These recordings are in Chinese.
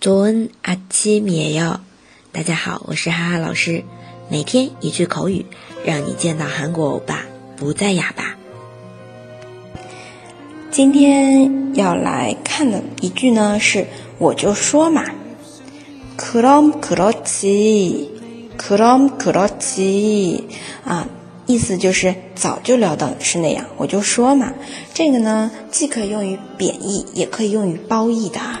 早安，阿七米哟！大家好，我是哈哈老师，每天一句口语，让你见到韩国欧巴不再哑巴。今天要来看的一句呢，是我就说嘛，그럼그렇지그럼그렇지啊。意思就是早就料到是那样，我就说嘛。这个呢，既可以用于贬义，也可以用于褒义的啊。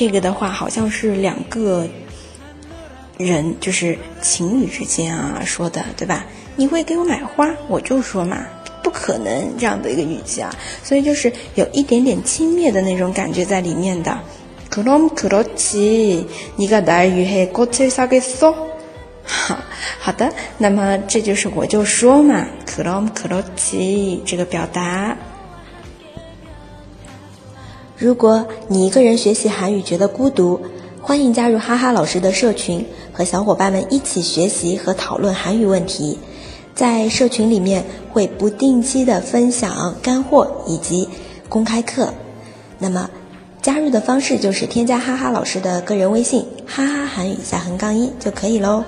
这个的话好像是两个人，就是情侣之间啊说的，对吧？你会给我买花，我就说嘛，不可能这样的一个语气啊，所以就是有一点点轻蔑的那种感觉在里面的。그럼그렇지네가날위해꽃을사겠어好好的，那么这就是我就说嘛，可럼可렇지这个表达。 如果你一个人学习韩语觉得孤独，欢迎加入哈哈老师的社群，和小伙伴们一起学习和讨论韩语问题。在社群里面会不定期的分享干货以及公开课。那么加入的方式就是添加哈哈老师的个人微信，哈哈韩语下横杠一就可以喽。